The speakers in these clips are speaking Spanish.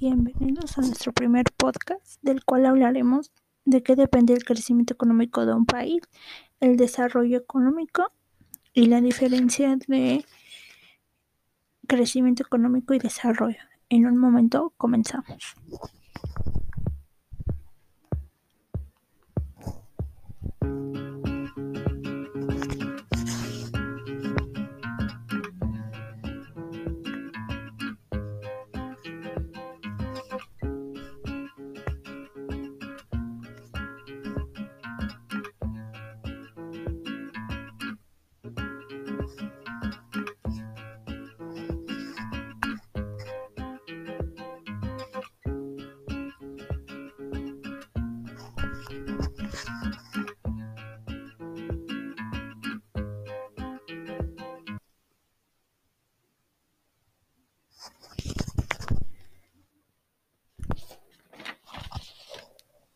Bienvenidos a nuestro primer podcast, del cual hablaremos de qué depende el crecimiento económico de un país, el desarrollo económico y la diferencia de crecimiento económico y desarrollo. En un momento comenzamos.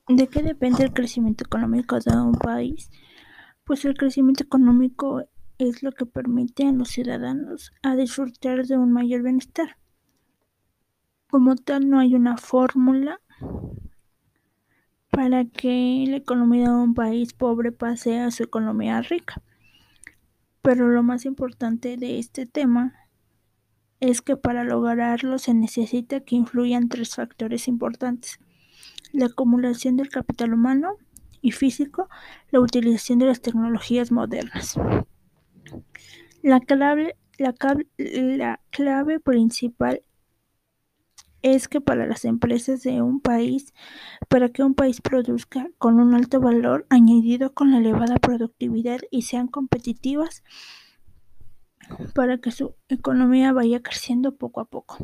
¿De qué depende el crecimiento económico de un país? Pues el crecimiento económico es lo que permite a los ciudadanos a disfrutar de un mayor bienestar. Como tal, no hay una fórmula para que la economía de un país pobre pase a su economía rica. Pero lo más importante de este tema es que para lograrlo se necesita que influyan tres factores importantes la acumulación del capital humano y físico, la utilización de las tecnologías modernas. La clave, la, la clave principal es que para las empresas de un país, para que un país produzca con un alto valor añadido con la elevada productividad y sean competitivas, para que su economía vaya creciendo poco a poco.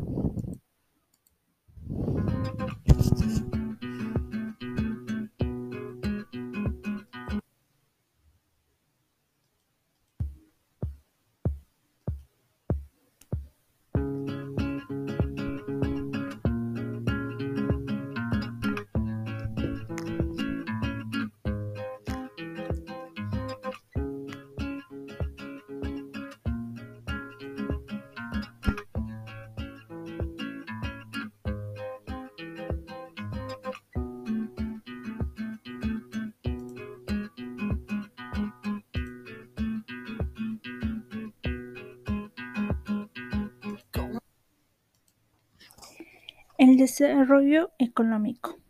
El desarrollo económico.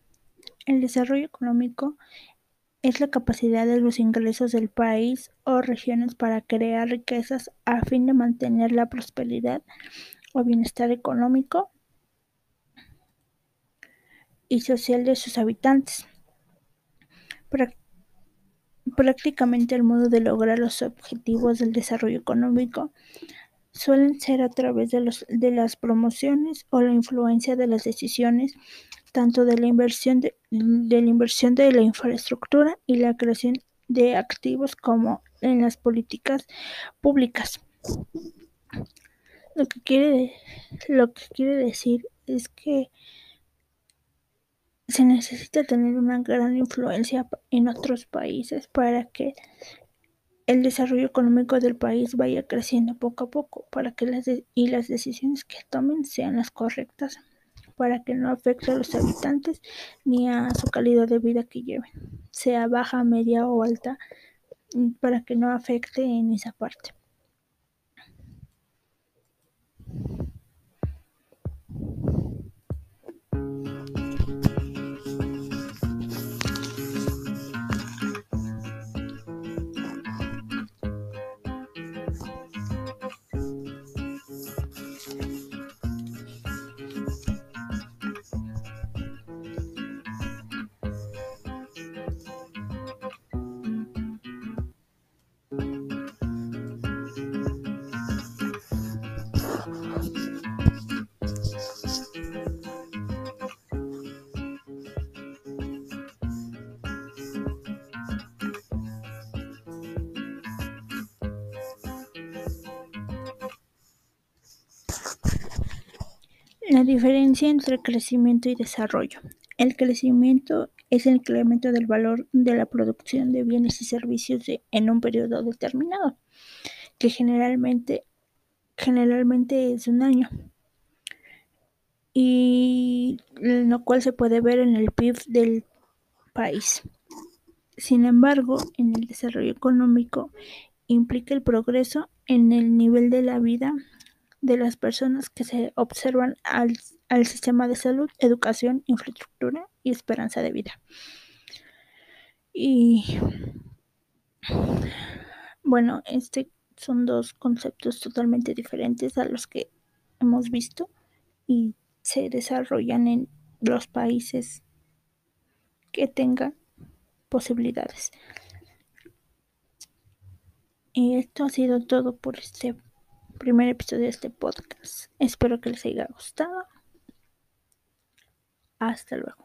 El desarrollo económico es la capacidad de los ingresos del país o regiones para crear riquezas a fin de mantener la prosperidad o bienestar económico y social de sus habitantes. Prácticamente el modo de lograr los objetivos del desarrollo económico suelen ser a través de, los, de las promociones o la influencia de las decisiones tanto de la inversión de, la inversión de la infraestructura y la creación de activos como en las políticas públicas. Lo que quiere, lo que quiere decir es que se necesita tener una gran influencia en otros países para que el desarrollo económico del país vaya creciendo poco a poco para que las y las decisiones que tomen sean las correctas para que no afecte a los habitantes ni a su calidad de vida que lleven, sea baja, media o alta, para que no afecte en esa parte. La diferencia entre crecimiento y desarrollo. El crecimiento es el incremento del valor de la producción de bienes y servicios en un periodo determinado, que generalmente, generalmente es un año. y lo cual se puede ver en el PIB del país. Sin embargo, en el desarrollo económico implica el progreso en el nivel de la vida de las personas que se observan al, al sistema de salud, educación, infraestructura y esperanza de vida. Y bueno, este son dos conceptos totalmente diferentes a los que hemos visto y se desarrollan en los países que tengan posibilidades. Y esto ha sido todo por este primer episodio de este podcast. Espero que les haya gustado. Hasta luego.